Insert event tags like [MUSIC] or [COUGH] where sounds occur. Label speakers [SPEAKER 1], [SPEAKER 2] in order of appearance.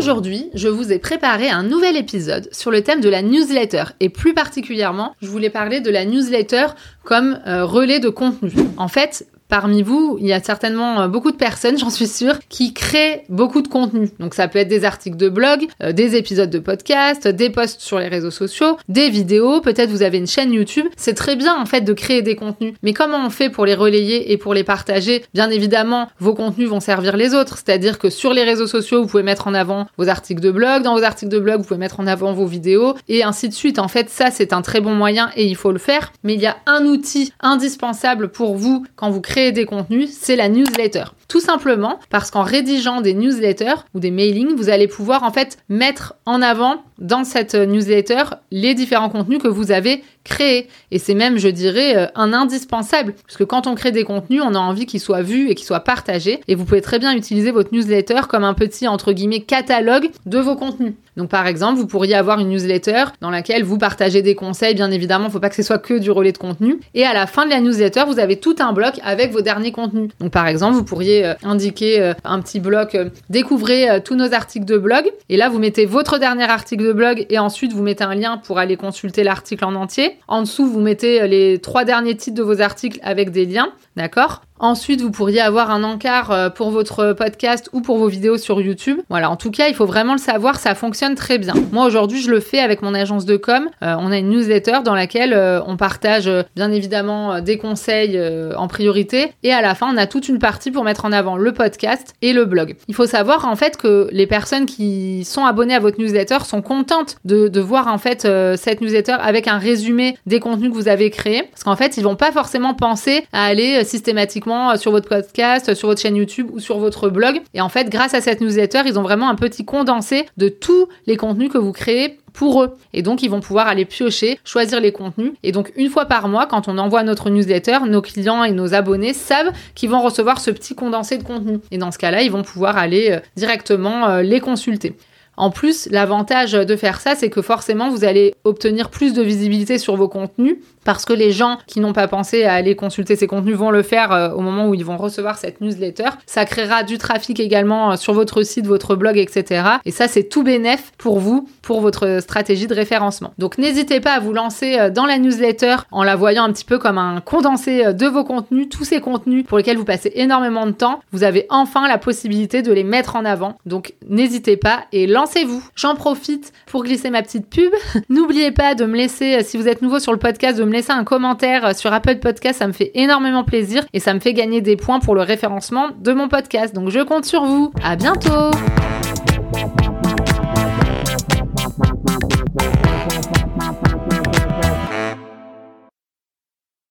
[SPEAKER 1] Aujourd'hui, je vous ai préparé un nouvel épisode sur le thème de la newsletter et plus particulièrement, je voulais parler de la newsletter comme euh, relais de contenu. En fait, Parmi vous, il y a certainement euh, beaucoup de personnes, [LAUGHS] j'en suis sûre, qui créent beaucoup de contenu. Donc ça peut être des articles de blog, euh, des épisodes de podcast, des posts sur les réseaux sociaux, des vidéos, peut-être vous avez une chaîne YouTube. C'est très bien en fait de créer des contenus. Mais comment on fait pour les relayer et pour les partager? Bien évidemment, vos contenus vont servir les autres. C'est-à-dire que sur les réseaux sociaux, vous pouvez mettre en avant vos articles de blog. Dans vos articles de blog, vous pouvez mettre en avant vos vidéos et ainsi de suite. En fait, ça, c'est un très bon moyen et il faut le faire. Mais il y a un outil indispensable pour vous quand vous créez des contenus, c'est la newsletter. Tout simplement parce qu'en rédigeant des newsletters ou des mailings, vous allez pouvoir en fait mettre en avant dans cette newsletter les différents contenus que vous avez créés. Et c'est même, je dirais, euh, un indispensable. Parce que quand on crée des contenus, on a envie qu'ils soient vus et qu'ils soient partagés. Et vous pouvez très bien utiliser votre newsletter comme un petit, entre guillemets, catalogue de vos contenus. Donc par exemple, vous pourriez avoir une newsletter dans laquelle vous partagez des conseils, bien évidemment, il ne faut pas que ce soit que du relais de contenu. Et à la fin de la newsletter, vous avez tout un bloc avec vos derniers contenus. Donc par exemple, vous pourriez euh, indiquer euh, un petit bloc découvrez tous nos articles de blog. Et là vous mettez votre dernier article de blog et ensuite vous mettez un lien pour aller consulter l'article en entier. En dessous, vous mettez les trois derniers titres de vos articles avec des liens, d'accord? Ensuite, vous pourriez avoir un encart euh, pour votre podcast ou pour vos vidéos sur YouTube. Voilà, en tout cas, il faut vraiment le savoir, ça fonctionne très bien. Moi, aujourd'hui, je le fais avec mon agence de com. Euh, on a une newsletter dans laquelle euh, on partage bien évidemment des conseils en priorité. Et à la fin, on a toute une partie pour mettre en avant le podcast et le blog. Il faut savoir en fait que les personnes qui sont abonnées à votre newsletter sont contentes de, de voir en fait cette newsletter avec un résumé des contenus que vous avez créés. Parce qu'en fait, ils vont pas forcément penser à aller systématiquement euh, sur votre podcast, sur votre chaîne YouTube ou sur votre blog. Et en fait, grâce à cette newsletter, ils ont vraiment un petit condensé de tous les contenus que vous créez pour eux. Et donc, ils vont pouvoir aller piocher, choisir les contenus. Et donc, une fois par mois, quand on envoie notre newsletter, nos clients et nos abonnés savent qu'ils vont recevoir ce petit condensé de contenu. Et dans ce cas-là, ils vont pouvoir aller euh, directement euh, les consulter. En plus, l'avantage de faire ça, c'est que forcément, vous allez obtenir plus de visibilité sur vos contenus parce que les gens qui n'ont pas pensé à aller consulter ces contenus vont le faire euh, au moment où ils vont recevoir cette newsletter. Ça créera du trafic également euh, sur votre site, votre blog, etc. Et ça, c'est tout bénéf pour vous, pour votre stratégie de référencement. Donc n'hésitez pas à vous lancer euh, dans la newsletter en la voyant un petit peu comme un condensé de vos contenus, tous ces contenus pour lesquels vous passez énormément de temps. Vous avez enfin la possibilité de les mettre en avant. Donc n'hésitez pas et J'en profite pour glisser ma petite pub. [LAUGHS] N'oubliez pas de me laisser, si vous êtes nouveau sur le podcast, de me laisser un commentaire sur Apple Podcast, ça me fait énormément plaisir et ça me fait gagner des points pour le référencement de mon podcast. Donc je compte sur vous. À bientôt!